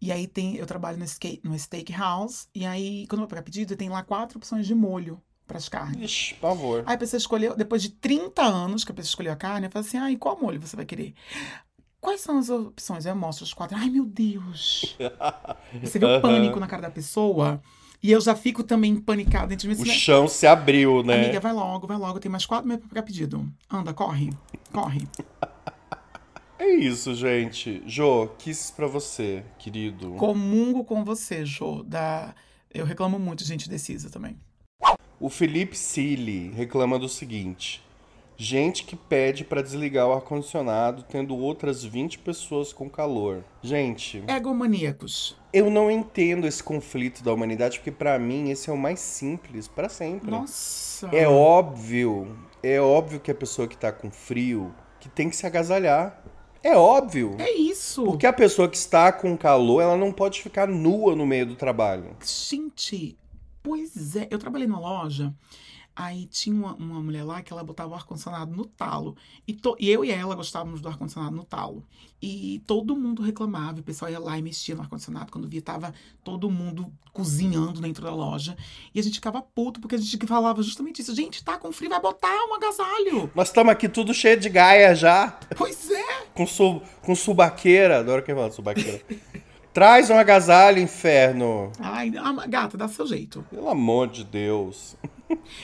e aí tem. Eu trabalho no, skate, no steakhouse, e aí, quando eu vou pegar pedido, tem lá quatro opções de molho pras carnes. Ixi, por favor. Aí a pessoa escolheu, depois de 30 anos que a pessoa escolheu a carne, eu falo assim: ah, e qual molho você vai querer? Quais são as opções? Aí eu mostro os quatro. Ai, meu Deus! <laughs> Você vê o pânico na cara da pessoa. E eu já fico também empanicada dentro de mim. O assim, chão se abriu, né? Amiga, vai logo, vai logo. Tem mais quatro meses pra pegar pedido. Anda, corre, corre. É isso, gente. Jô, kisses pra você, querido. Comungo com você, Jô. Da... Eu reclamo muito gente indecisa também. O Felipe Cili reclama do seguinte: gente que pede pra desligar o ar-condicionado tendo outras 20 pessoas com calor. Gente, Egomaníacos. eu não entendo esse conflito da humanidade porque pra mim esse é o mais simples pra sempre. Nossa. É óbvio, é óbvio que a pessoa que tá com frio que tem que se agasalhar. É óbvio. É isso. Porque a pessoa que está com calor, ela não pode ficar nua no meio do trabalho. Gente, pois é. Eu trabalhei na loja, aí tinha uma, uma mulher lá que ela botava o ar-condicionado no talo. E, to- e eu e ela gostávamos do ar-condicionado no talo. E todo mundo reclamava, o pessoal ia lá e mexia no ar-condicionado. Quando via, tava todo mundo cozinhando dentro da loja. E a gente ficava puto, porque a gente falava justamente isso. Gente, tá com frio, vai botar um agasalho. Nós estamos aqui tudo cheio de gaia já, Pois é. com, su, com subaqueira. Adoro quem fala subaqueira. <laughs> Traz um agasalho, inferno. Ai, gata, dá seu jeito. Pelo amor de Deus.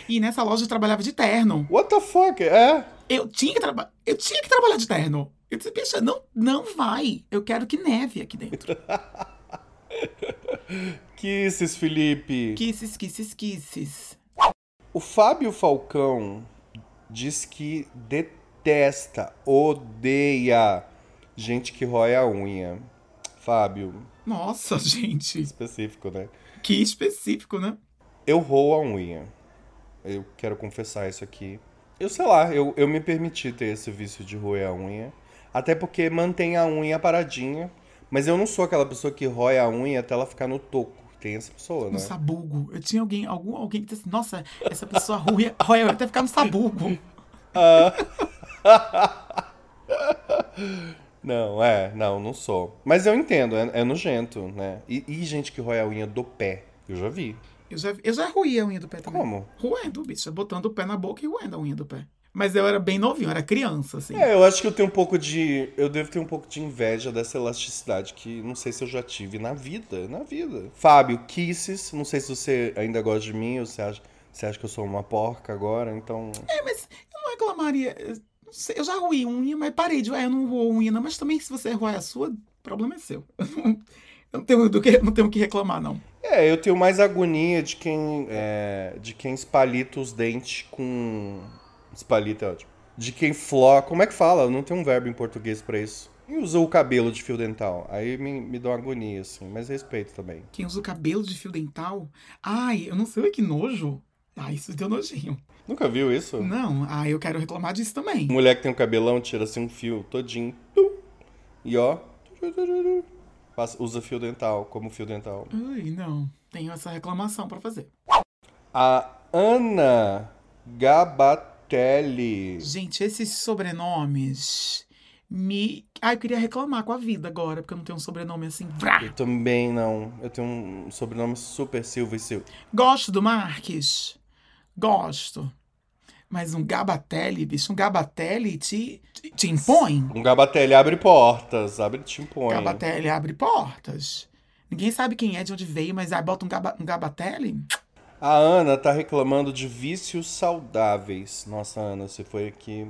E nessa loja eu trabalhava de terno. What the fuck? É? Eu tinha que, traba eu tinha que trabalhar de terno. Eu disse, bicha, não, não vai. Eu quero que neve aqui dentro. <laughs> Kisses, Felipe. Kisses, kisses, kisses. O Fábio Falcão diz que detesta, odeia gente que rói a unha. Fábio, Nossa, <laughs> gente. específico, né? Que específico, né? Eu roo a unha. Eu quero confessar isso aqui. Eu sei lá, eu, eu me permiti ter esse vício de roer a unha. Até porque mantém a unha paradinha. Mas eu não sou aquela pessoa que rói a unha até ela ficar no toco. Tem essa pessoa, No né? sabugo. Eu tinha alguém, algum, alguém que disse assim, nossa, essa pessoa ruim, rói até ficar no sabugo. <laughs> Não, é, não, não sou. Mas eu entendo, é, é nojento, né? E, e gente que rói a unha do pé. Eu já vi. Eu já, eu já ruí a unha do pé também. Como? Ruendo, bicho. Botando o pé na boca e ruendo a unha do pé. Mas eu era bem novinho, eu era criança, assim. É, eu acho que eu tenho um pouco de. Eu devo ter um pouco de inveja dessa elasticidade que não sei se eu já tive na vida. Na vida. Fábio, kisses. Não sei se você ainda gosta de mim ou você acha, você acha que eu sou uma porca agora, então. É, mas eu não reclamaria. eu sei, Eu já ruí unha, mas parei de. É, eu não roo unha, não. Mas também, se você roer a sua, o problema é seu. <laughs> Eu não tenho, do que, não tenho o que reclamar, não. É, eu tenho mais agonia de quem é, de quem espalita os dentes com espalita é ótimo. De quem fló, como é que fala? Não tem um verbo em português pra isso. E usa o cabelo de fio dental. Aí me, me dá uma agonia, assim, mas respeito também. Quem usa o cabelo de fio dental? Ai, eu não sei, que nojo. Ai, isso deu nojinho. Nunca viu isso? Não, ai, eu quero reclamar disso também. Mulher que tem um cabelão, tira assim um fio todinho. tum, E ó. Usa fio dental, como fio dental. Ai, não. Tenho essa reclamação pra fazer. A Ana Gabatelli. Gente, esses sobrenomes me. Ai, eu queria reclamar com a vida agora, porque eu não tenho um sobrenome assim. Vrá. Eu também não. Eu tenho um sobrenome super Silva e Silva. Gosto do Marques. Gosto. Mas um Gabatelli, bicho, um Gabatelli te, te, te impõe. Um Gabatelli abre portas, abre te impõe. Gabatelli abre portas. Ninguém sabe quem é, de onde veio, mas aí bota um, gaba, um Gabatelli. A Ana tá reclamando de vícios saudáveis. Nossa, Ana, você foi aqui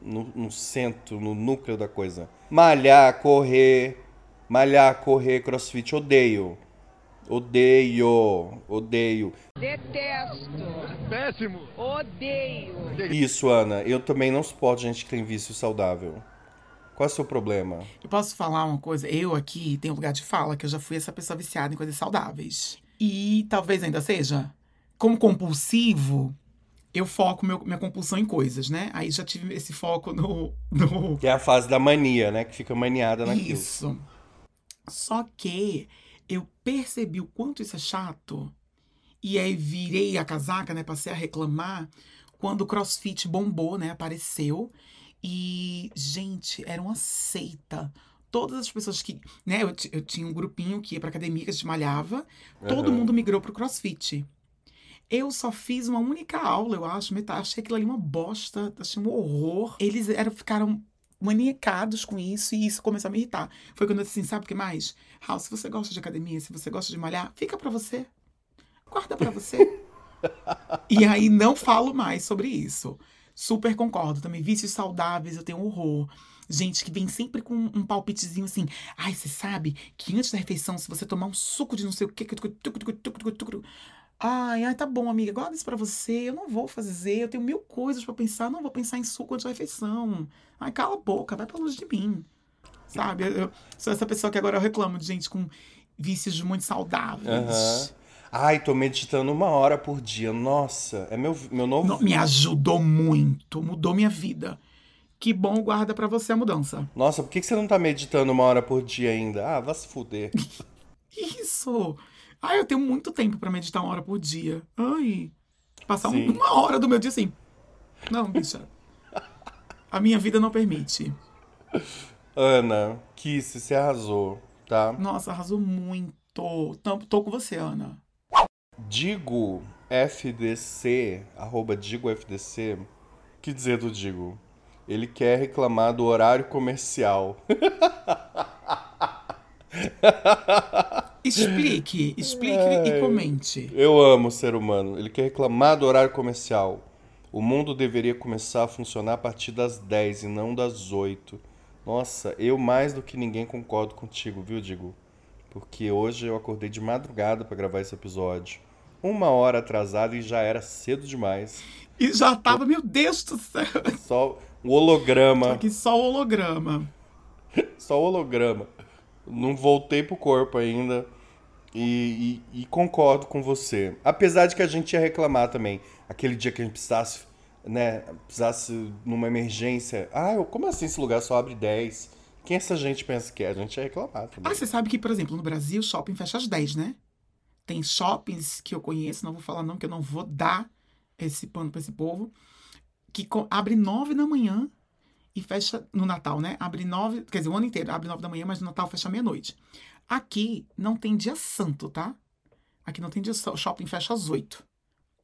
no, no centro, no núcleo da coisa. Malhar, correr. Malhar, correr, crossfit. Odeio. Odeio. Odeio. Detesto. Péssimo. Odeio. Isso, Ana. Eu também não suporto gente que tem vício saudável. Qual é o seu problema? Eu posso falar uma coisa? Eu aqui tenho lugar de fala que eu já fui essa pessoa viciada em coisas saudáveis. E talvez ainda seja. Como compulsivo, eu foco meu- minha compulsão em coisas, né? Aí já tive esse foco no. no... Que é a fase da mania, né? Que fica maniada naquilo. Isso. Só que eu percebi o quanto isso é chato. E aí virei a casaca, né? Passei a reclamar quando o crossfit bombou, né? Apareceu. E, gente, era uma seita. Todas as pessoas que. Né, eu, eu tinha um grupinho que ia pra academia, que a gente malhava. Todo Aham. mundo migrou pro crossfit. Eu só fiz uma única aula, eu acho, metade. Achei aquilo ali uma bosta, achei um horror. Eles eram, ficaram maniacados com isso e isso começou a me irritar. Foi quando eu disse assim: sabe o que mais? Raul, se você gosta de academia, se você gosta de malhar, fica pra você. Guarda pra você. <laughs> e aí não falo mais sobre isso. Super concordo também. Vícios saudáveis, eu tenho horror. Gente que vem sempre com um palpitezinho assim. Ai, você sabe que antes da refeição, se você tomar um suco de não sei o que. Ai, ai, tá bom, amiga. Guarda isso pra você. Eu não vou fazer. Eu tenho mil coisas pra pensar. Não vou pensar em suco antes da refeição. Ai, cala a boca. Vai pra longe de mim. Sabe? Eu, eu sou essa pessoa que agora eu reclamo de gente com vícios muito saudáveis. Aham. Ai, tô meditando uma hora por dia. Nossa, é meu, meu novo. Não, me ajudou muito. Mudou minha vida. Que bom, guarda pra você a mudança. Nossa, por que que você não tá meditando uma hora por dia ainda? Ah, vá se fuder. <laughs> Isso! Ai, eu tenho muito tempo pra meditar uma hora por dia. Ai. Passar um- uma hora do meu dia assim. Não, bicha. A minha vida não permite. Ana, Kiss, você arrasou, tá? Nossa, arrasou muito. Tô, tô com você, Ana. Digo FDC, arroba Digo FDC, que dizer do Digo? Ele quer reclamar do horário comercial. <laughs> Explique, explique e comente. Eu amo o ser humano. Ele quer reclamar do horário comercial. O mundo deveria começar a funcionar a partir das 10 e não das 8. Nossa, eu mais do que ninguém concordo contigo, viu, Digo? Porque hoje eu acordei de madrugada pra gravar esse episódio. Uma hora atrasado e já era cedo demais. E já tava, meu Deus do céu. Só o holograma. Aqui só o holograma. <laughs> Só o holograma. Não voltei pro corpo ainda. E, e- e concordo com você. Apesar de que a gente ia reclamar também. Aquele dia que a gente precisasse, né? Precisasse numa emergência. Ah, como assim esse lugar só abre 10? Quem essa gente pensa que é? A gente ia reclamar também. Ah, você sabe que, por exemplo, no Brasil, shopping fecha às 10, né? Tem shoppings que eu conheço, não vou falar não, que eu não vou dar esse pano pra esse povo, que abre 9 da manhã e fecha no Natal, né? Abre 9, quer dizer, o ano inteiro abre 9 da manhã, mas no Natal fecha meia-noite. Aqui não tem dia santo, tá? Aqui não tem dia santo. O shopping fecha às 8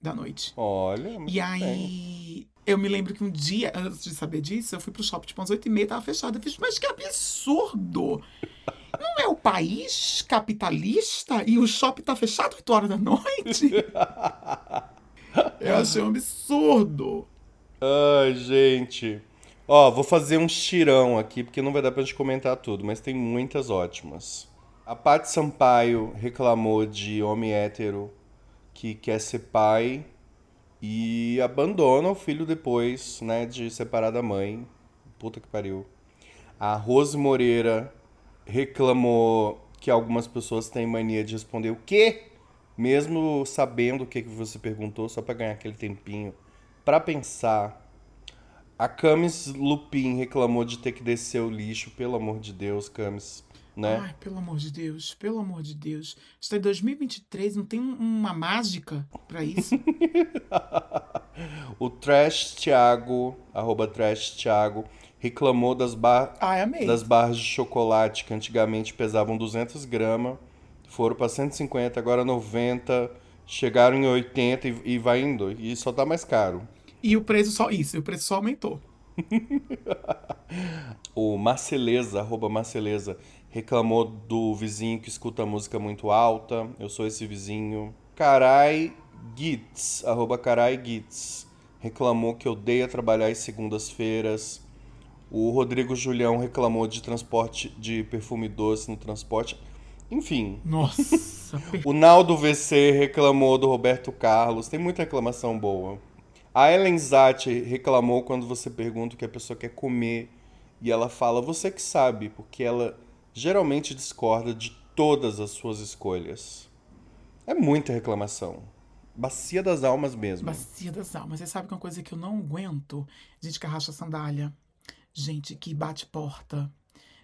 da noite. Olha, muito E bem. aí, eu me lembro que um dia, antes de saber disso, eu fui pro shopping, tipo, às 8 e meia, tava fechado. Eu fiz, mas que absurdo! Não é o país capitalista e o shopping tá fechado 8 horas da noite? Eu achei um absurdo. Ai, gente. Ó, vou fazer um tirão aqui, porque não vai dar pra gente comentar tudo, mas tem muitas ótimas. A Paty Sampaio reclamou de homem hétero que quer ser pai e abandona o filho depois, né, de separar da mãe. Puta que pariu. A Rose Moreira reclamou que algumas pessoas têm mania de responder o quê? Mesmo sabendo o que que você perguntou, só pra ganhar aquele tempinho pra pensar. A Camis Lupin reclamou de ter que descer o lixo, pelo amor de Deus, Camis, né? Ai, pelo amor de Deus, pelo amor de Deus. Está em 2023, não tem um- uma mágica pra isso? <laughs> o Trash Thiago, arroba Trash Thiago, reclamou das, bar Ai, das barras de chocolate que antigamente pesavam 200 gramas, foram para 150, agora 90, chegaram em 80 e, e vai indo. E só tá mais caro. E o preço só isso, o preço só aumentou. <laughs> O Marceleza, arroba Marceleza, reclamou do vizinho que escuta música muito alta. Eu sou esse vizinho. Carai Gitz, arroba Carai Gitz, reclamou que odeia trabalhar às segundas-feiras. O Rodrigo Julião reclamou de transporte de perfume doce no transporte. Enfim, Nossa, <laughs> o Naldo VC reclamou do Roberto Carlos. Tem muita reclamação boa. A Ellen Zatti reclamou quando você pergunta o que a pessoa quer comer e ela fala você que sabe, porque ela geralmente discorda de todas as suas escolhas. É muita reclamação. Bacia das almas mesmo. bacia das almas. Você sabe que é uma coisa que eu não aguento? Gente que arrasta sandália, gente que bate porta,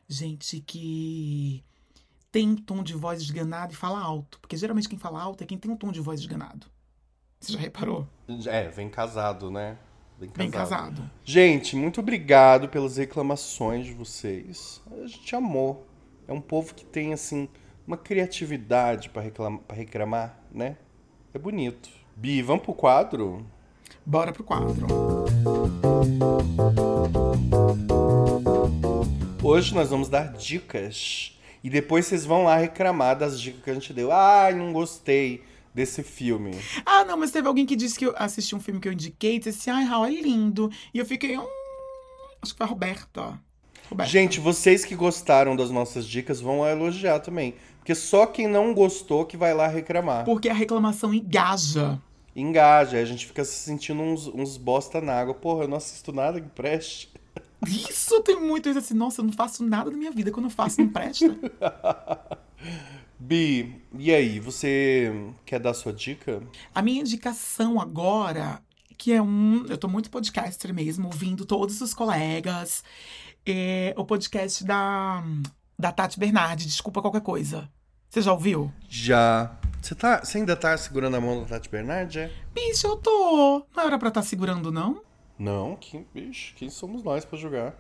gente que tem um tom de voz esganado e fala alto. Porque geralmente quem fala alto é quem tem um tom de voz esganado. Você já reparou? É, vem casado, né? Bem casado. Gente, muito obrigado pelas reclamações de vocês. A gente amou. É um povo que tem, assim, uma criatividade pra reclamar, pra reclamar, né? É bonito. Bi, vamos pro quadro? Bora pro quadro. Hoje nós vamos dar dicas. E depois vocês vão lá reclamar das dicas que a gente deu. Ai, não gostei desse filme. Ah, não, mas teve alguém que disse que eu assisti um filme que eu indiquei e disse assim, ai, Raul, é lindo. E eu fiquei, hum, acho que foi a Roberta. Roberta. Gente, vocês que gostaram das nossas dicas vão elogiar também. Porque só quem não gostou que vai lá reclamar. Porque a reclamação engaja. Engaja, a gente fica se sentindo uns, uns bosta na água. Porra, eu não assisto nada que preste. Isso tem muito isso assim, nossa, eu não faço nada na minha vida. Quando eu faço, não presta. <laughs> Bi, e aí, você quer dar sua dica? A minha indicação agora, que é um. Eu tô muito podcaster mesmo, ouvindo todos os colegas. É o podcast da, da Tati Bernardi, Desculpa Qualquer Coisa. Você já ouviu? Já. Você, tá, você ainda tá segurando a mão da Tati Bernardi? É? Bicho, eu tô. Não era pra estar segurando, não? Não, que, bicho, quem somos nós pra julgar?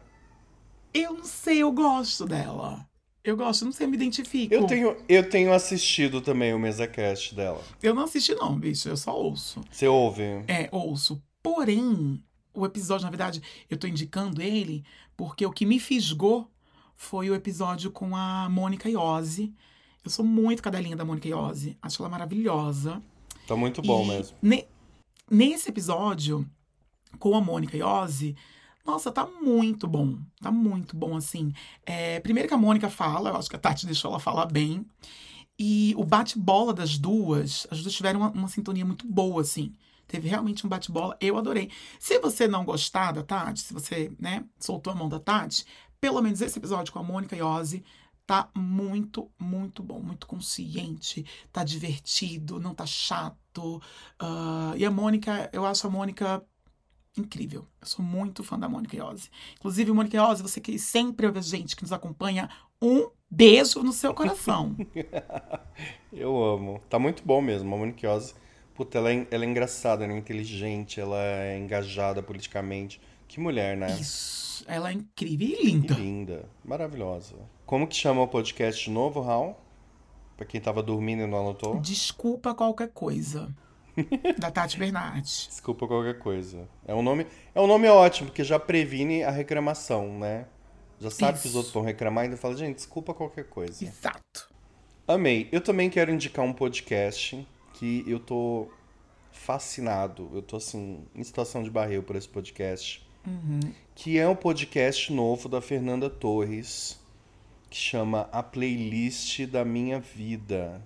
Eu não sei, eu gosto dela. Eu gosto, não sei, eu me identifico. Eu tenho, eu tenho assistido também o MesaCast dela. Eu não assisti, não, bicho, eu só ouço. Você ouve? É, ouço. Porém, o episódio, na verdade, eu tô indicando ele porque o que me fisgou foi o episódio com a Mônica Iose. Eu sou muito cadelinha da Mônica Iose. Acho ela maravilhosa. Tá muito bom E mesmo. ne- nesse episódio, com a Mônica Iose, nossa, tá muito bom. Tá muito bom, assim. É, primeiro que a Mônica fala, eu acho que a Tati deixou ela falar bem. E o bate-bola das duas, as duas tiveram uma, uma sintonia muito boa, assim. Teve realmente um bate-bola, eu adorei. Se você não gostar da Tati, se você, né, soltou a mão da Tati, pelo menos esse episódio com a Mônica Iose tá muito, muito bom, muito consciente, tá divertido, não tá chato. Ah, e a Mônica, eu acho a Mônica incrível. Eu sou muito fã da Mônica Iose. Inclusive, Mônica Iose, você que sempre ouve a gente, que nos acompanha, um beijo no seu coração. <laughs> Eu amo. Tá muito bom mesmo. A Monique Ozzy, puta, ela é, ela é engraçada, ela é inteligente, ela é engajada politicamente. Que mulher, né? Isso, ela é incrível e linda. linda. Maravilhosa. Como que chama o podcast de novo, Raul? Pra quem tava dormindo e não anotou? Desculpa qualquer coisa. <laughs> da Tati Bernardi. Desculpa qualquer coisa. É um nome, é um nome ótimo, porque já previne a reclamação, né? Já sabe que os Isso. outros vão reclamar e ainda fala, gente, desculpa qualquer coisa. Exato. Amei. Eu também quero indicar um podcast que eu tô fascinado. Eu tô assim, em situação de barril por esse podcast. que é um podcast novo da Fernanda Torres, que chama A Playlist da Minha Vida.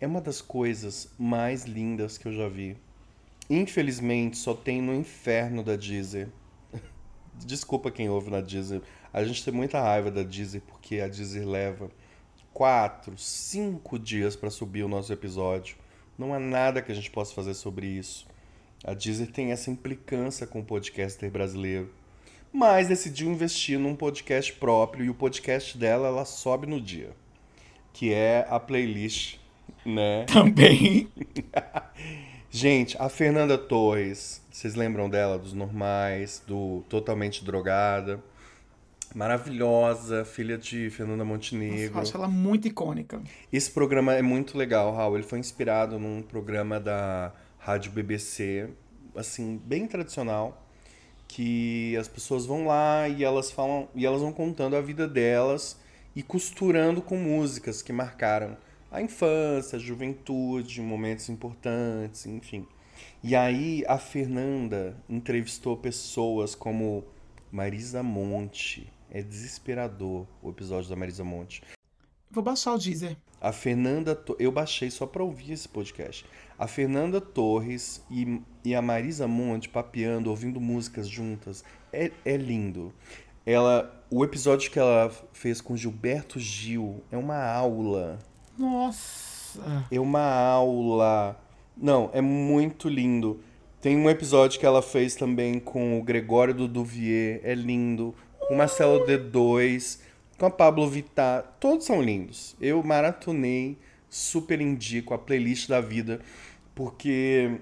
É uma das coisas mais lindas que eu já vi. Infelizmente, só tem no inferno da Deezer. <laughs> Desculpa quem ouve na Deezer. A gente tem muita raiva da Deezer porque a Deezer leva quatro, cinco dias para subir o nosso episódio. Não há nada que a gente possa fazer sobre isso. A Deezer tem essa implicância com o podcaster brasileiro. Mas decidiu investir num podcast próprio e o podcast dela ela sobe no dia, que é a playlist, né? <laughs> Também. <laughs> Gente, a Fernanda Torres, vocês lembram dela dos normais, do Totalmente Drogada? Maravilhosa, filha de Fernanda Montenegro. Eu acho ela muito icônica. Esse programa é muito legal, Raul. Ele foi inspirado num programa da Rádio BBC, assim, bem tradicional, que as pessoas vão lá e elas falam e elas vão contando a vida delas e costurando com músicas que marcaram a infância, a juventude, momentos importantes, enfim. E aí a Fernanda entrevistou pessoas como Marisa Monte. É desesperador o episódio da Marisa Monte. Vou baixar o Deezer. A Fernanda. Eu baixei só pra ouvir esse podcast. A Fernanda Torres e, e a Marisa Monte papeando, ouvindo músicas juntas. É, é lindo. Ela, o episódio que ela fez com Gilberto Gil é uma aula. Nossa. É uma aula. Não, é muito lindo. Tem um episódio que ela fez também com o Gregório do Duvier, é lindo. O Marcelo D2, com a Pablo Vittar, todos são lindos. Eu maratonei, super indico a playlist da vida, porque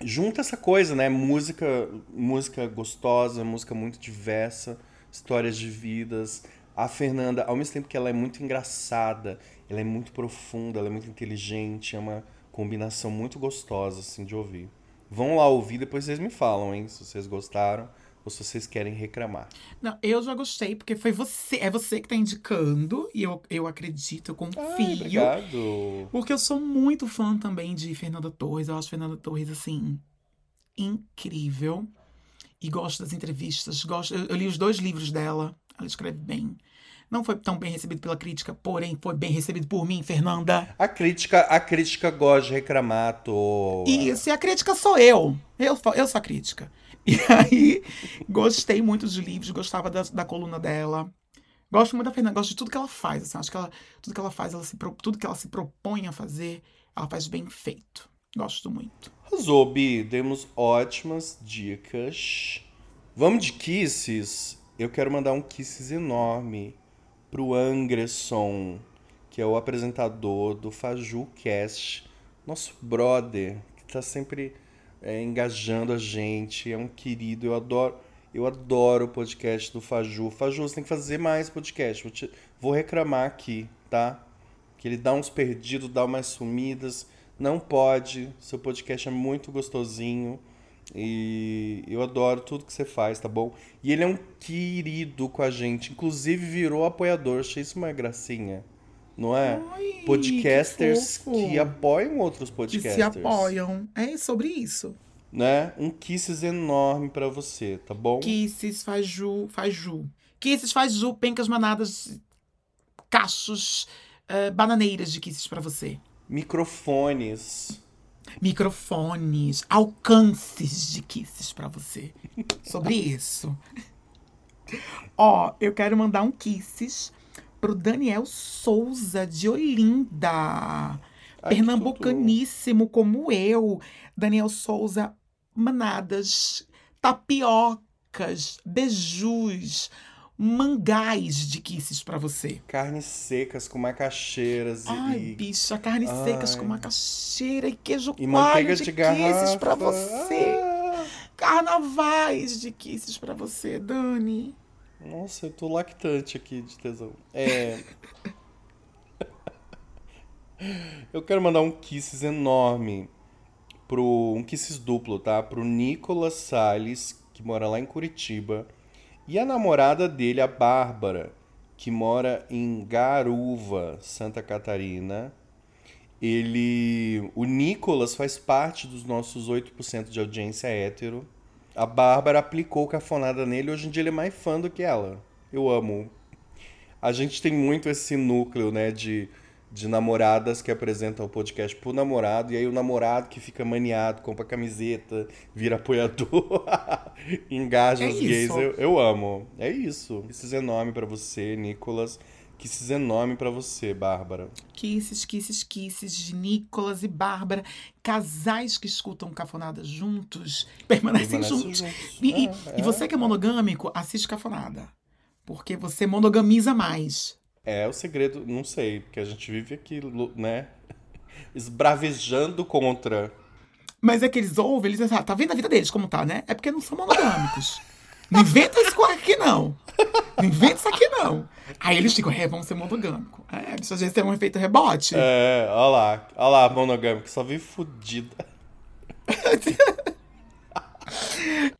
junta essa coisa, né? Música, música gostosa, música muito diversa, histórias de vidas. A Fernanda, ao mesmo tempo que ela é muito engraçada, ela é muito profunda, ela é muito inteligente, é uma combinação muito gostosa assim de ouvir. Vão lá ouvir, depois vocês me falam, hein, se vocês gostaram ou se vocês querem reclamar. Não, eu já gostei, porque foi você. É você que tá indicando, e eu, eu acredito, eu Ai, confio. obrigado. Porque eu sou muito fã também de Fernanda Torres. Eu acho Fernanda Torres, assim, incrível. E gosto das entrevistas. Gosto, eu, eu li os dois livros dela. Ela escreve bem. Não foi tão bem recebido pela crítica, porém foi bem recebido por mim, Fernanda. A crítica, a crítica gosta de reclamar à toa. Isso, e a crítica sou eu. Eu, eu sou a crítica. E aí, gostei muito dos livros, gostava da, da coluna dela. Gosto muito da Fernanda, gosto de tudo que ela faz. Assim, acho que ela, tudo que ela faz, ela se, tudo que ela se propõe a fazer, ela faz bem feito. Gosto muito. Arrasou. Demos ótimas dicas. Vamos de kisses? Eu quero mandar um kisses enorme pro Angresson, que é o apresentador do Faju Cast, nosso brother, que tá sempre é, engajando a gente, é um querido, eu adoro, eu adoro o podcast do Faju. Faju, você tem que fazer mais podcast. Vou, te- vou reclamar aqui, tá? Que ele dá uns perdidos, dá umas sumidas. Não pode. Seu podcast é muito gostosinho. E eu adoro tudo que você faz, tá bom? E ele é um querido com a gente. Inclusive virou apoiador. Achei isso uma gracinha. Não é? Ai, Podcasters que que, apoiam outros Que podcasters. se apoiam. É sobre isso. Né? Um kisses enorme pra você, tá bom? Kisses, faz ju, faz ju. Kisses, faz ju, pencas manadas, cachos, eh, bananeiras de kisses pra você. Microfones. Microfones, alcances de kisses pra você. <laughs> Sobre isso. Ó, eu quero mandar um kisses pro Daniel Souza de Olinda. Ai, Pernambucaníssimo como eu. Daniel Souza, manadas, tapiocas, beijus, mangás de kisses pra você. Carnes secas com macaxeiras e- Ai, bicha, carnes secas com macaxeira e queijo E manteiga de, de kisses pra você. Ah, Carnavais de kisses pra você, Dani. Nossa, eu tô lactante aqui de tesão. É. <laughs> eu quero mandar um kisses enorme pro. Um kisses duplo, tá? Pro Nicolas Salles, que mora lá em Curitiba. E a namorada dele, a Bárbara, que mora em Garuva, Santa Catarina. Ele. O Nicolas faz parte dos nossos 8% de audiência hétero. A Bárbara aplicou cafonada nele, hoje em dia ele é mais fã do que ela. Eu amo. A gente tem muito esse núcleo, né, de, de namoradas que apresentam o podcast pro namorado, e aí o namorado que fica maniado, compra camiseta, vira apoiador, <laughs> engaja É os gays. isso. Eu, eu amo. É isso. Kisses enorme pra você, Nicolas. Kisses enorme pra você, Bárbara. Kisses, kisses, kisses de Nicolas e Bárbara. Casais que escutam Cafonada juntos, permanecem Permanece juntos. juntos. E, e- É, e você que é monogâmico, assiste Cafonada. Porque você monogamiza mais. É o segredo, não sei, porque a gente vive aqui, né? <laughs> Esbravejando contra. Mas é que eles ouvem, eles dizem, ah, tá vendo a vida deles como tá, né? É porque não são monogâmicos. <laughs> Não inventa isso aqui, não. Não inventa isso aqui, não. Aí eles ficam, é, vamos ser monogâmicos. É, bicho, às vezes tem um efeito rebote. É, ó lá, ó lá, monogâmico, só vive fudida. <laughs>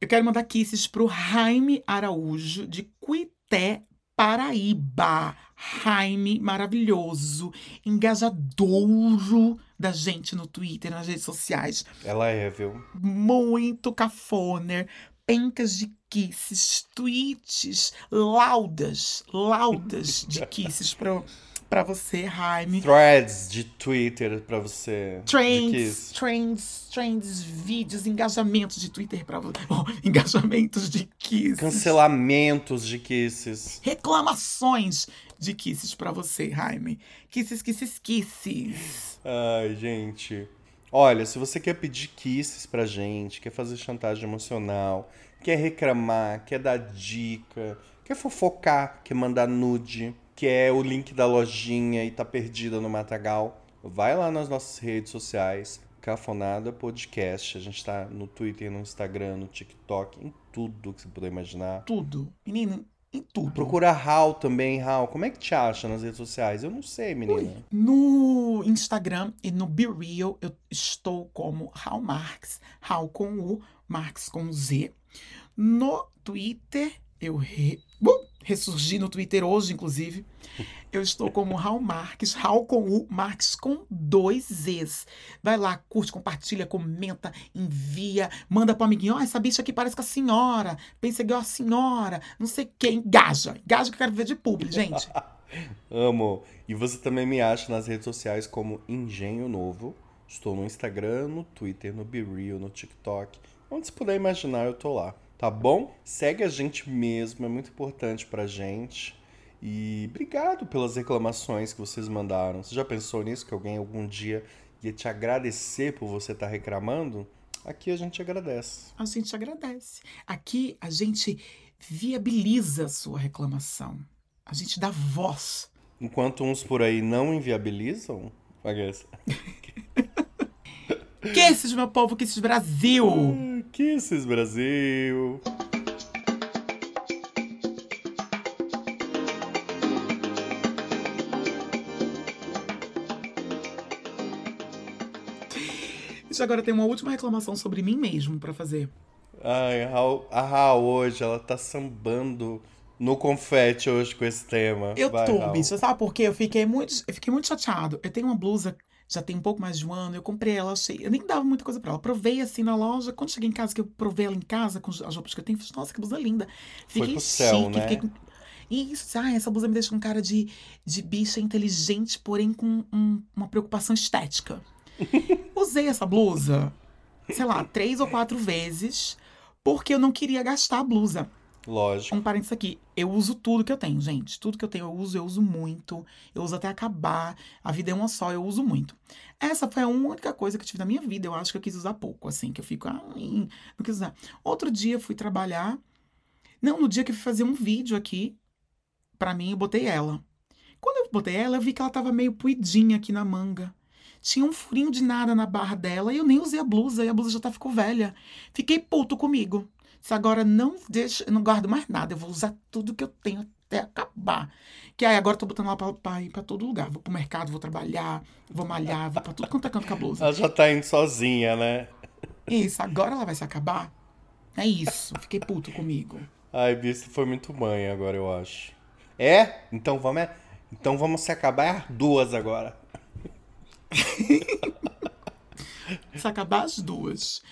Eu quero mandar kisses pro Jaime Araújo, de Cuité, Paraíba. Jaime, maravilhoso, engajadouro da gente no Twitter, nas redes sociais. Ela é, viu? Muito cafoner, pencas de kisses, tweets, laudas, laudas de kisses pra, pra você, Jaime. Threads de Twitter pra você. Trends, trends, trends, vídeos, engajamentos de Twitter pra você. <laughs> Oh, engajamentos de kisses. Cancelamentos de kisses. Reclamações de kisses pra você, Jaime. Kisses, kisses, kisses. Ai, gente. Olha, se você quer pedir kisses pra gente, quer fazer chantagem emocional, quer reclamar, quer dar dica, quer fofocar, quer mandar nude, quer o link da lojinha e tá perdida no Matagal, vai lá nas nossas redes sociais, Cafonada Podcast. A gente tá no Twitter, no Instagram, no TikTok, em tudo que você puder imaginar. Tudo. Menino, em tudo. Procura Hal também, Hal. Como é que te acha nas redes sociais? Eu não sei, menina. No Instagram e no Be Real eu estou como Raul Marx, Raul com U, Marx com Z. No Twitter, eu re... uh, ressurgi no Twitter hoje, inclusive. Eu estou como Raul Marques, Raul com U, Marques com dois Zs. Vai lá, curte, compartilha, comenta, envia, manda pro amiguinho. Ó, essa bicha aqui parece com a senhora. Pensa igual a senhora. Não sei o que. Engaja. Engaja que eu quero ver de publi, gente. <laughs> Amo. E você também me acha nas redes sociais como Engenho Novo. Estou no Instagram, no Twitter, no BeReal, no TikTok. Onde você puder imaginar, eu tô lá. Tá bom? Segue a gente mesmo, é muito importante pra gente. E obrigado pelas reclamações que vocês mandaram. Você já pensou nisso? Que alguém algum dia ia te agradecer por você estar reclamando? Aqui a gente agradece. A gente agradece. Aqui a gente viabiliza a sua reclamação. A gente dá voz. Enquanto uns por aí não inviabilizam, Aguessa. Que <laughs> esses, meu povo, que esses Brasil! Kisses Brasil! Eu agora tem uma última reclamação sobre mim mesmo pra fazer. Ai, a Raul hoje, ela tá sambando no confete hoje com esse tema. Eu Vai, tô, Raul. bicho. Sabe por quê? Eu fiquei muito, eu fiquei muito chateado. Eu tenho uma blusa, já tem um pouco mais de um ano. Eu comprei ela, achei. Eu nem dava muita coisa pra ela. Provei assim na loja. Quando cheguei em casa, que eu provei ela em casa com as roupas que eu tenho, falei, nossa, que blusa linda. Foi Fiquei pro céu, chique, né? fiquei com. Isso, ah, essa blusa me deixa com cara de, de bicha inteligente, porém com um- uma preocupação estética. <laughs> Usei essa blusa, sei lá, três ou quatro vezes, porque eu não queria gastar a blusa. Lógico. Um parênteses aqui. Eu uso tudo que eu tenho, gente. Tudo que eu tenho eu uso, eu uso muito. Eu uso até acabar. A vida é uma só, eu uso muito. Essa foi a única coisa que eu tive na minha vida. Eu acho que eu quis usar pouco, assim, que eu fico, ah, ih, não quis usar. Outro dia fui trabalhar. Não, no dia que eu fui fazer um vídeo aqui, pra mim, eu botei ela. Quando eu botei ela, eu vi que ela tava meio puidinha aqui na manga. Tinha um furinho de nada na barra dela e eu nem usei a blusa e a blusa já tá ficou velha. Fiquei puto comigo. Se agora não deixa, eu não guardo mais nada, eu vou usar tudo que eu tenho até acabar. Que aí agora eu tô botando lá pra, pra ir pra todo lugar. Vou pro mercado, vou trabalhar, vou malhar, vou pra tudo quanto é canto com a blusa. Ela já tá indo sozinha, né? Isso, agora ela vai se acabar. É isso, fiquei puto comigo. Ai, Bista foi muito mãe agora, eu acho. É? Então vamos, é? então vamos se acabar duas agora. <laughs> Se acabar as duas.